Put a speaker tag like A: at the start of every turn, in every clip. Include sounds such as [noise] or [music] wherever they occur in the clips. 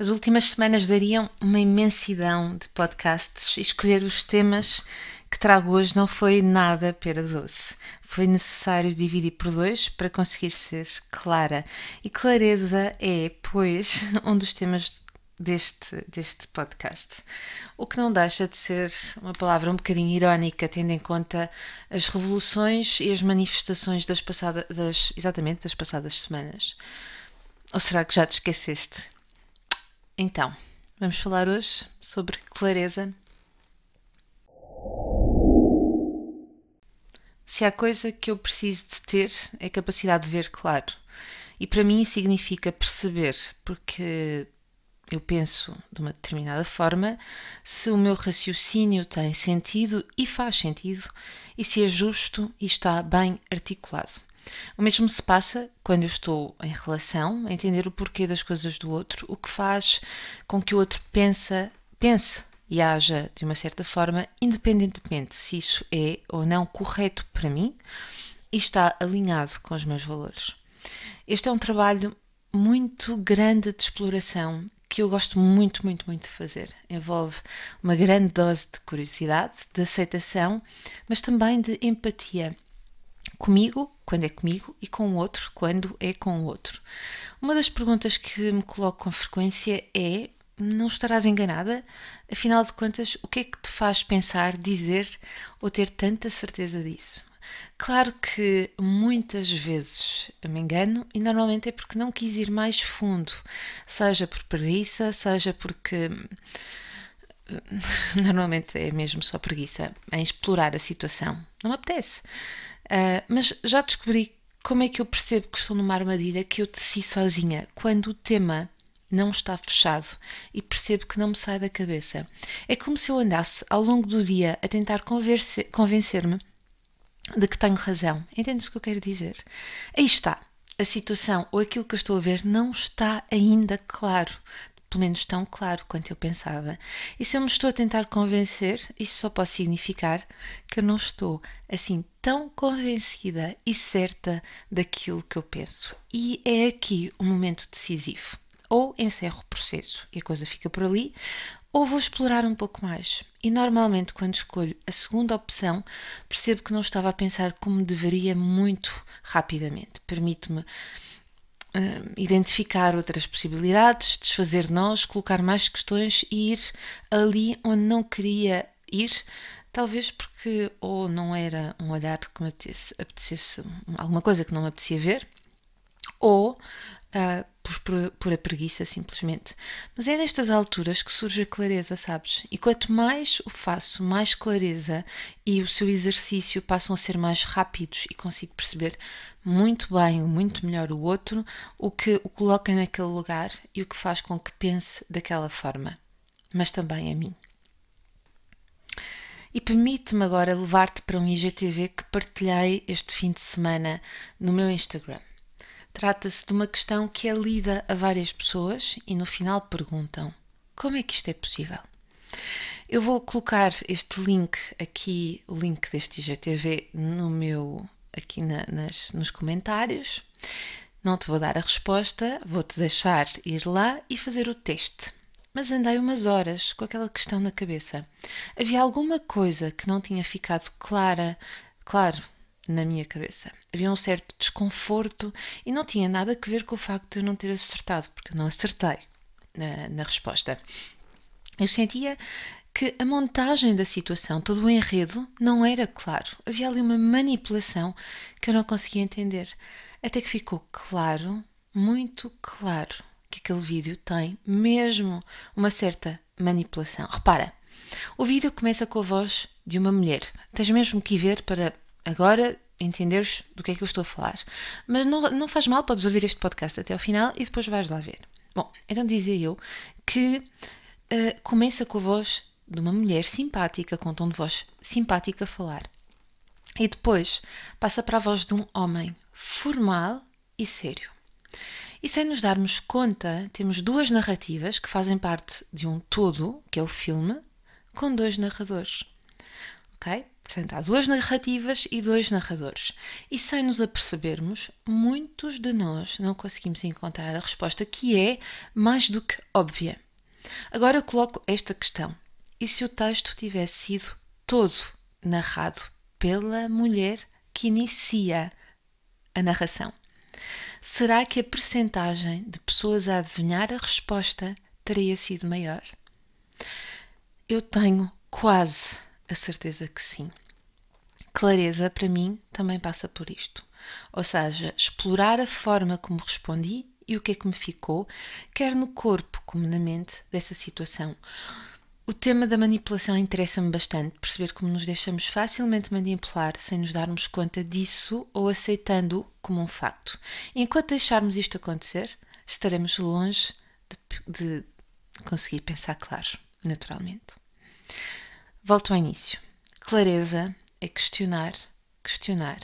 A: As últimas semanas dariam uma imensidão de podcasts e escolher os temas que trago hoje não foi nada pera doce. Foi necessário dividir por dois para conseguir ser clara. E clareza é, pois, [laughs] um dos temas deste, deste podcast. O que não deixa de ser uma palavra um bocadinho irónica, tendo em conta as revoluções e as manifestações das passadas, das, exatamente das passadas semanas. Ou será que já te esqueceste? Então, vamos falar hoje sobre clareza. Se há coisa que eu preciso de ter é a capacidade de ver claro. E para mim significa perceber, porque eu penso de uma determinada forma, se o meu raciocínio tem sentido e faz sentido, e se é justo e está bem articulado. O mesmo se passa quando eu estou em relação, a entender o porquê das coisas do outro, o que faz com que o outro pensa, pense e haja de uma certa forma, independentemente se isso é ou não correto para mim e está alinhado com os meus valores. Este é um trabalho muito grande de exploração que eu gosto muito, muito, muito de fazer. Envolve uma grande dose de curiosidade, de aceitação, mas também de empatia comigo, quando é comigo, e com o outro, quando é com o outro. Uma das perguntas que me coloco com frequência é: não estarás enganada? Afinal de contas, o que é que te faz pensar, dizer ou ter tanta certeza disso? Claro que muitas vezes me engano e normalmente é porque não quis ir mais fundo, seja por preguiça, seja porque [laughs] normalmente é mesmo só preguiça em explorar a situação. Não apetece. Uh, mas já descobri como é que eu percebo que estou numa armadilha que eu teci sozinha quando o tema não está fechado e percebo que não me sai da cabeça. É como se eu andasse ao longo do dia a tentar convencer-me de que tenho razão. Entendes o que eu quero dizer? Aí está. A situação ou aquilo que eu estou a ver não está ainda claro pelo menos tão claro quanto eu pensava. E se eu me estou a tentar convencer, isso só pode significar que eu não estou assim tão convencida e certa daquilo que eu penso. E é aqui o momento decisivo. Ou encerro o processo e a coisa fica por ali, ou vou explorar um pouco mais. E normalmente, quando escolho a segunda opção, percebo que não estava a pensar como deveria muito rapidamente. Permite-me uh, identificar outras possibilidades, desfazer nós, colocar mais questões e ir ali onde não queria ir, talvez porque ou não era um olhar que me apetecesse, apetecesse alguma coisa que não me apetecia ver, ou uh, por, por, por, a preguiça simplesmente. Mas é nestas alturas que surge a clareza, sabes? E quanto mais o faço, mais clareza e o seu exercício passam a ser mais rápidos e consigo perceber muito bem, muito melhor o outro, o que o coloca naquele lugar e o que faz com que pense daquela forma, mas também a mim. E permite-me agora levar-te para um IGTV que partilhei este fim de semana no meu Instagram. Trata-se de uma questão que é lida a várias pessoas e no final perguntam: como é que isto é possível? Eu vou colocar este link aqui, o link deste IGTV, no meu aqui na, nas, nos comentários. Não te vou dar a resposta, vou-te deixar ir lá e fazer o teste. Mas andei umas horas com aquela questão na cabeça. Havia alguma coisa que não tinha ficado clara, claro, na minha cabeça. Havia um certo desconforto e não tinha nada a ver com o facto de eu não ter acertado, porque eu não acertei na, na resposta. Eu sentia que a montagem da situação, todo o enredo, não era claro. Havia ali uma manipulação que eu não conseguia entender. Até que ficou claro, muito claro, que aquele vídeo tem mesmo uma certa manipulação. Repara, o vídeo começa com a voz de uma mulher. Tens mesmo que ir ver para agora entenderes do que é que eu estou a falar. Mas não, não faz mal, podes ouvir este podcast até ao final e depois vais lá ver. Bom, então dizia eu que uh, começa com a voz de uma mulher simpática, com um tom de voz simpática a falar. E depois passa para a voz de um homem formal e sério. E sem nos darmos conta, temos duas narrativas que fazem parte de um todo, que é o filme, com dois narradores. Ok? Portanto, há duas narrativas e dois narradores. E sem nos apercebermos, muitos de nós não conseguimos encontrar a resposta que é mais do que óbvia. Agora eu coloco esta questão: e se o texto tivesse sido todo narrado pela mulher que inicia a narração? Será que a percentagem de pessoas a adivinhar a resposta teria sido maior? Eu tenho quase a certeza que sim. Clareza, para mim, também passa por isto. Ou seja, explorar a forma como respondi e o que é que me ficou, quer no corpo como na mente, dessa situação. O tema da manipulação interessa-me bastante, perceber como nos deixamos facilmente manipular sem nos darmos conta disso ou aceitando como um facto. enquanto deixarmos isto acontecer, estaremos longe de, de conseguir pensar claro, naturalmente. Volto ao início. Clareza é questionar, questionar,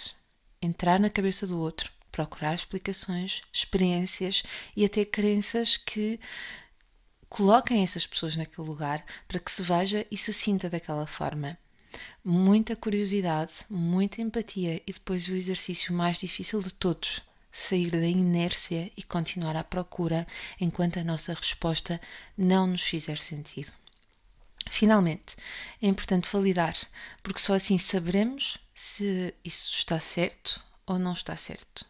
A: entrar na cabeça do outro, procurar explicações, experiências e até crenças que coloquem essas pessoas naquele lugar para que se veja e se sinta daquela forma. Muita curiosidade, muita empatia e depois o exercício mais difícil de todos, sair da inércia e continuar à procura enquanto a nossa resposta não nos fizer sentido. Finalmente, é importante validar, porque só assim saberemos se isso está certo ou não está certo.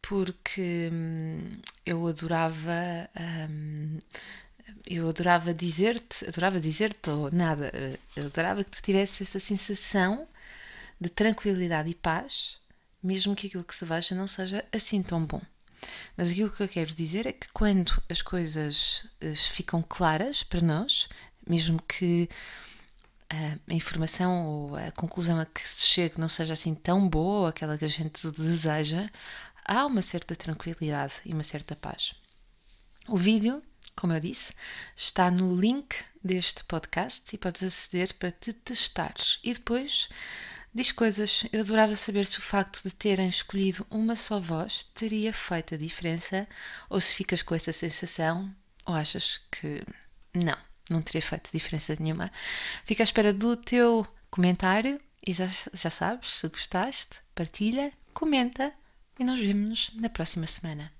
A: Porque hum, eu adorava. Hum, eu adorava dizer-te, adorava dizer-te ou nada, eu adorava que tu tivesse essa sensação de tranquilidade e paz, mesmo que aquilo que se veja não seja assim tão bom. Mas aquilo que eu quero dizer é que quando as coisas eh, ficam claras para nós, mesmo que a informação ou a conclusão a que se chegue não seja assim tão boa aquela que a gente deseja, há uma certa tranquilidade e uma certa paz. O vídeo, como eu disse, está no link deste podcast e podes aceder para te testares. E depois diz coisas. Eu adorava saber se o facto de terem escolhido uma só voz teria feito a diferença ou se ficas com essa sensação ou achas que não não teria feito diferença nenhuma. Fico à espera do teu comentário e já, já sabes, se gostaste, partilha, comenta e nós vemos-nos na próxima semana.